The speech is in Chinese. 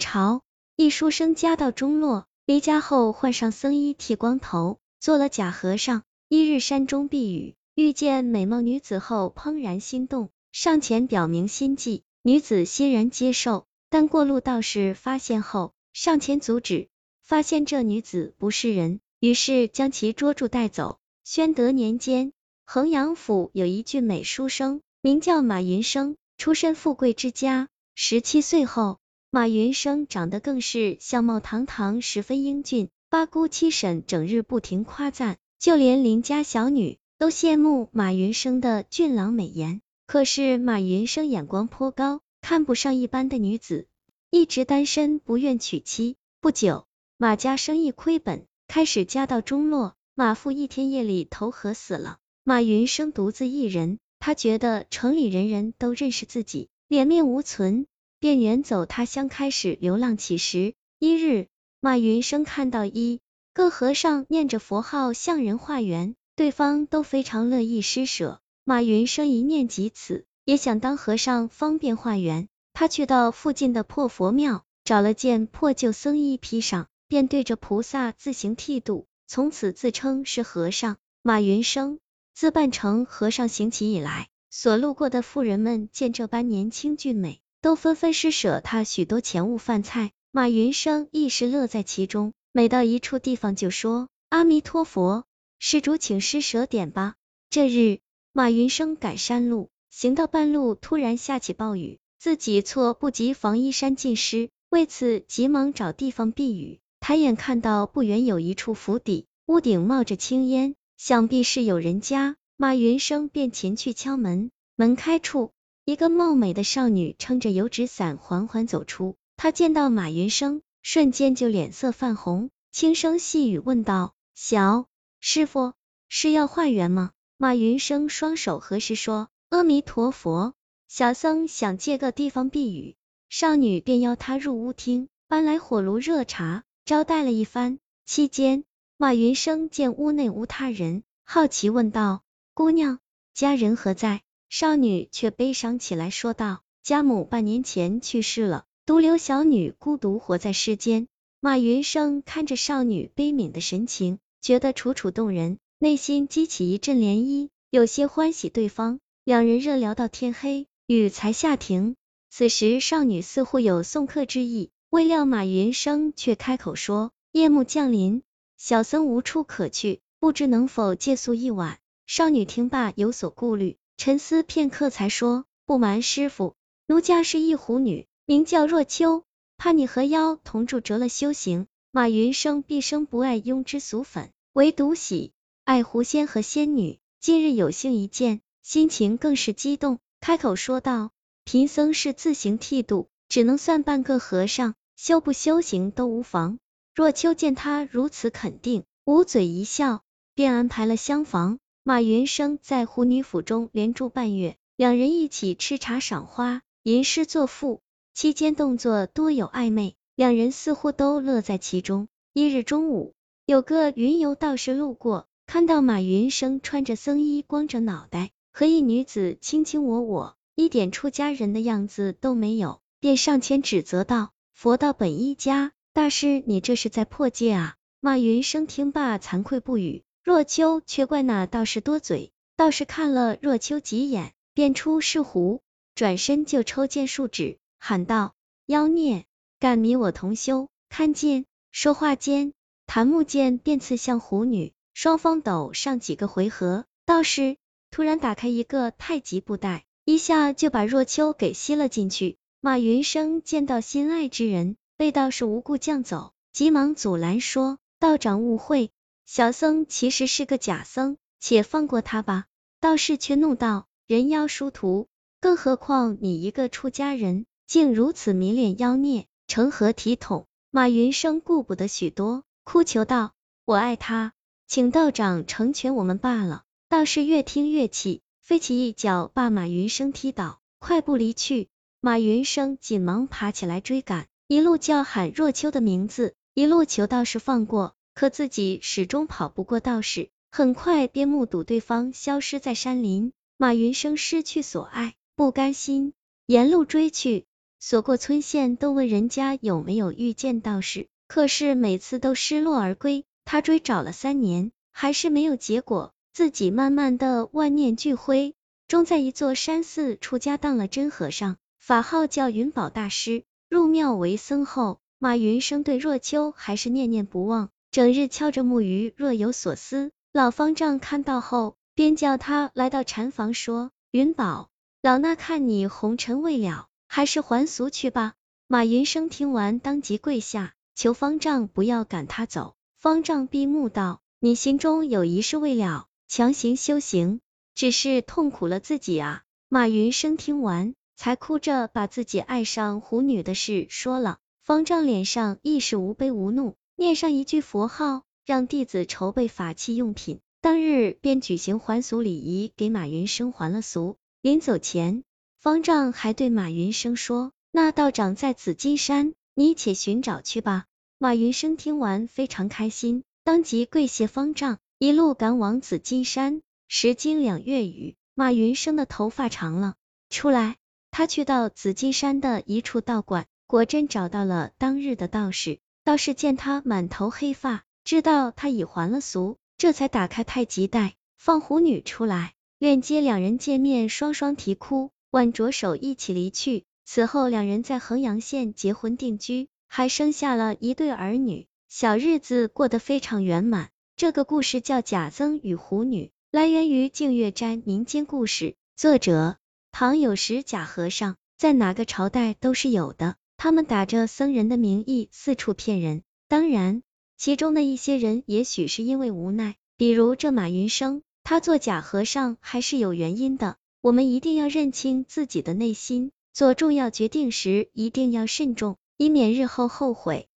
朝，一书生家道中落，离家后换上僧衣，剃光头，做了假和尚。一日山中避雨，遇见美貌女子后，怦然心动，上前表明心迹。女子欣然接受，但过路道士发现后，上前阻止，发现这女子不是人，于是将其捉住带走。宣德年间，衡阳府有一俊美书生，名叫马云生，出身富贵之家。十七岁后，马云生长得更是相貌堂堂，十分英俊。八姑七婶整日不停夸赞，就连邻家小女都羡慕马云生的俊朗美颜。可是马云生眼光颇高，看不上一般的女子，一直单身，不愿娶妻。不久，马家生意亏本，开始家道中落。马父一天夜里投河死了，马云生独自一人，他觉得城里人人都认识自己，脸面无存，便远走他乡，开始流浪乞食。一日，马云生看到一个和尚念着佛号向人化缘，对方都非常乐意施舍。马云生一念及此，也想当和尚方便化缘。他去到附近的破佛庙，找了件破旧僧衣披上，便对着菩萨自行剃度，从此自称是和尚。马云生自扮成和尚行乞以来，所路过的妇人们见这般年轻俊美，都纷纷施舍他许多钱物饭菜。马云生亦是乐在其中，每到一处地方就说阿弥陀佛，施主请施舍点吧。这日。马云生赶山路，行到半路，突然下起暴雨，自己措不及防衣衫浸湿，为此急忙找地方避雨。抬眼看到不远有一处府邸，屋顶冒着青烟，想必是有人家。马云生便前去敲门，门开处，一个貌美的少女撑着油纸伞缓缓走出。她见到马云生，瞬间就脸色泛红，轻声细语问道：“小师傅是要化缘吗？”马云生双手合十说：“阿弥陀佛，小僧想借个地方避雨。”少女便邀他入屋厅，搬来火炉热茶，招待了一番。期间，马云生见屋内无他人，好奇问道：“姑娘，家人何在？”少女却悲伤起来，说道：“家母半年前去世了，独留小女孤独活在世间。”马云生看着少女悲悯的神情，觉得楚楚动人。内心激起一阵涟漪，有些欢喜对方。两人热聊到天黑，雨才下停。此时少女似乎有送客之意，未料马云生却开口说：“夜幕降临，小僧无处可去，不知能否借宿一晚？”少女听罢有所顾虑，沉思片刻才说：“不瞒师傅，奴家是一狐女，名叫若秋，怕你和妖同住折了修行。”马云生毕生不爱庸脂俗粉，唯独喜。爱狐仙和仙女，今日有幸一见，心情更是激动，开口说道：“贫僧是自行剃度，只能算半个和尚，修不修行都无妨。”若秋见他如此肯定，捂嘴一笑，便安排了厢房。马云生在胡女府中连住半月，两人一起吃茶赏花，吟诗作赋，期间动作多有暧昧，两人似乎都乐在其中。一日中午，有个云游道士路过。看到马云生穿着僧衣，光着脑袋，和一女子卿卿我我，一点出家人的样子都没有，便上前指责道：“佛道本一家，大师你这是在破戒啊！”马云生听罢，惭愧不语。若秋却怪那道士多嘴，道士看了若秋几眼，便出是狐，转身就抽剑数指，喊道：“妖孽，敢迷我同修，看剑！”说话间，檀木剑便刺向狐女。双方斗上几个回合，道士突然打开一个太极布袋，一下就把若秋给吸了进去。马云生见到心爱之人被道士无故降走，急忙阻拦说：“道长误会，小僧其实是个假僧，且放过他吧。”道士却怒道：“人妖殊途，更何况你一个出家人，竟如此迷恋妖孽，成何体统？”马云生顾不得许多，哭求道：“我爱他。”请道长成全我们罢了。道士越听越气，飞起一脚把马云生踢倒，快步离去。马云生紧忙爬起来追赶，一路叫喊若秋的名字，一路求道士放过。可自己始终跑不过道士，很快便目睹对方消失在山林。马云生失去所爱，不甘心，沿路追去，所过村县都问人家有没有遇见道士，可是每次都失落而归。他追找了三年，还是没有结果，自己慢慢的万念俱灰，终在一座山寺出家当了真和尚，法号叫云宝大师。入庙为僧后，马云生对若秋还是念念不忘，整日敲着木鱼，若有所思。老方丈看到后，便叫他来到禅房，说：“云宝，老衲看你红尘未了，还是还俗去吧。”马云生听完，当即跪下，求方丈不要赶他走。方丈闭目道：“你心中有一事未了，强行修行，只是痛苦了自己啊。”马云生听完。才哭着把自己爱上狐女的事说了，方丈脸上亦是无悲无怒，念上一句佛号，让弟子筹备法器用品，当日便举行还俗礼仪，给马云生还了俗。临走前，方丈还对马云生说：“那道长在紫金山，你且寻找去吧。”马云生听完非常开心，当即跪谢方丈，一路赶往紫金山。时经两月余，马云生的头发长了出来。他去到紫金山的一处道观，果真找到了当日的道士。道士见他满头黑发，知道他已还了俗，这才打开太极带，放狐女出来，愿接两人见面，双双啼哭，挽着手一起离去。此后两人在衡阳县结婚定居，还生下了一对儿女，小日子过得非常圆满。这个故事叫贾曾与狐女，来源于净月斋民间故事，作者。唐有时假和尚在哪个朝代都是有的，他们打着僧人的名义四处骗人。当然，其中的一些人也许是因为无奈，比如这马云生，他做假和尚还是有原因的。我们一定要认清自己的内心，做重要决定时一定要慎重，以免日后后悔。